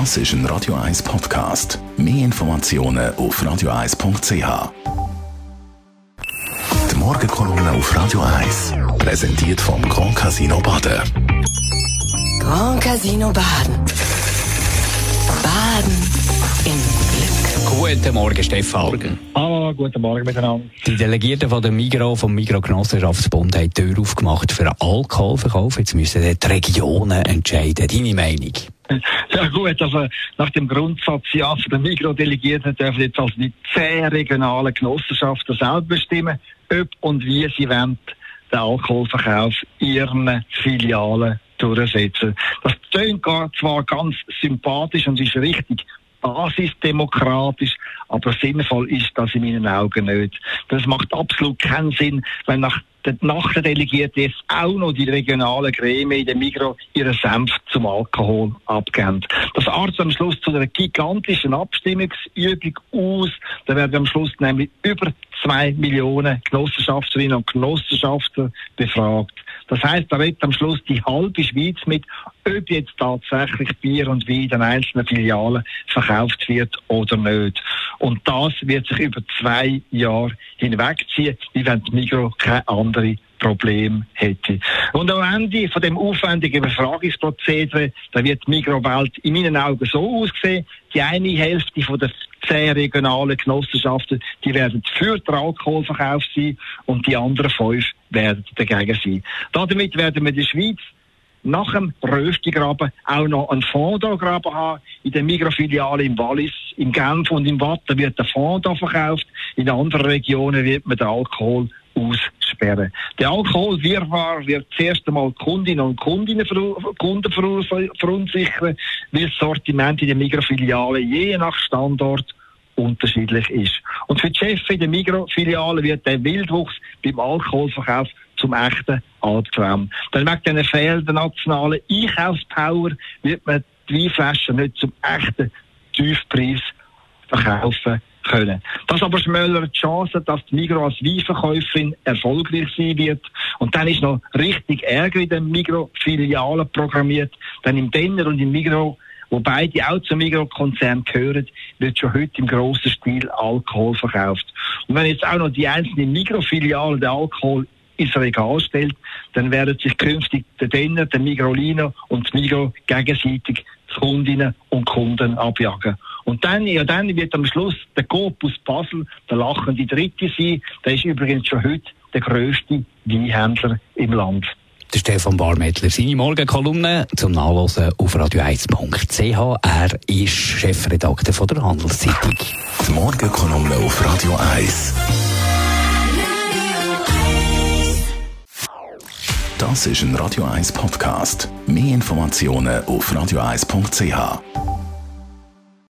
Das ist ein Radio 1 Podcast. Mehr Informationen auf radio1.ch. Die Morgenkolumne auf Radio 1 präsentiert vom Grand Casino Baden. Grand Casino Baden. Baden im Glück. Guten Morgen, Stefan. Hallo, Ah, guten Morgen miteinander. Die Delegierten von der Migro, vom Migro Genossenschaftsbund haben die Tür aufgemacht für einen Alkoholverkauf. Jetzt müssen die Regionen entscheiden. Deine Meinung? Ja gut, also nach dem Grundsatz ja, für den Mikrodelegierten dürfen jetzt also die zehn regionalen Genossenschaften selber bestimmen, ob und wie sie wollen, den Alkoholverkauf ihren Filialen durchsetzen. Das klingt zwar ganz sympathisch und ist richtig basisdemokratisch, aber sinnvoll ist das in meinen Augen nicht. Das macht absolut keinen Sinn, wenn nach der, nach der Delegierten jetzt auch noch die regionalen Gremien in der Migro ihren Senf zum Alkohol abgeben. Das artet am Schluss zu einer gigantischen Abstimmungsübung aus. Da werden am Schluss nämlich über zwei Millionen Genossenschafterinnen und Genossenschafter befragt. Das heißt, da redet am Schluss die halbe Schweiz mit, ob jetzt tatsächlich Bier und Wein in einzelnen Filialen verkauft wird oder nicht. Und das wird sich über zwei Jahre hinwegziehen, wie wenn die Migro keine andere Problem hätte. Und am Ende von dem aufwendigen Befragungsprozedere, da wird die Migro-Welt in meinen Augen so aussehen, die eine Hälfte von der zehn regionalen Genossenschaften, die werden für den Alkoholverkauf sein und die anderen fünf werden dagegen sein. Damit werden wir der Schweiz nach dem Röstigraben auch noch einen Fonds haben. In der Mikrofiliale im Wallis, im Genf und im Watt da wird der Fonds da verkauft. In anderen Regionen wird man den Alkohol aussperren. Der Alkoholwirrwarr wird zuerst einmal Kundinnen und Kundinnen Kunden verunsichern, weil das Sortiment in der Mikrofiliale je nach Standort unterschiedlich ist. Und für die Chefs in der Mikrofiliale wird der Wildwuchs beim Alkoholverkauf zum echten Albtraum. Dann wegen dieser fehlenden nationalen Einkaufspower wird man die Weinflaschen nicht zum echten Tiefpreis verkaufen können. Das aber schmälert die Chance, dass die Migro als Weinverkäuferin erfolgreich sein wird. Und dann ist noch richtig Ärger in den Migro-Filialen programmiert. Denn im Denner und im Migro, wo beide auch zum Migro-Konzern gehören, wird schon heute im grossen Stil Alkohol verkauft. Und wenn jetzt auch noch die einzelnen Migro-Filialen den Alkohol ins Regal stellt, dann werden sich künftig der Denner, der Migrolino und das Migro gegenseitig Kundinnen und Kunden abjagen. Und dann, ja, dann wird am Schluss der Coop Basel der lachende Dritte sein. Der ist übrigens schon heute der grösste Weinhändler im Land. Der Stefan Barmettler, seine Morgenkolumne zum Nachlesen auf radio1.ch. Er ist Chefredakteur von der Handelszeitung. Die Morgenkolumne auf Radio 1. Das ist ein Radio 1 Podcast. Mehr Informationen auf radio1.ch.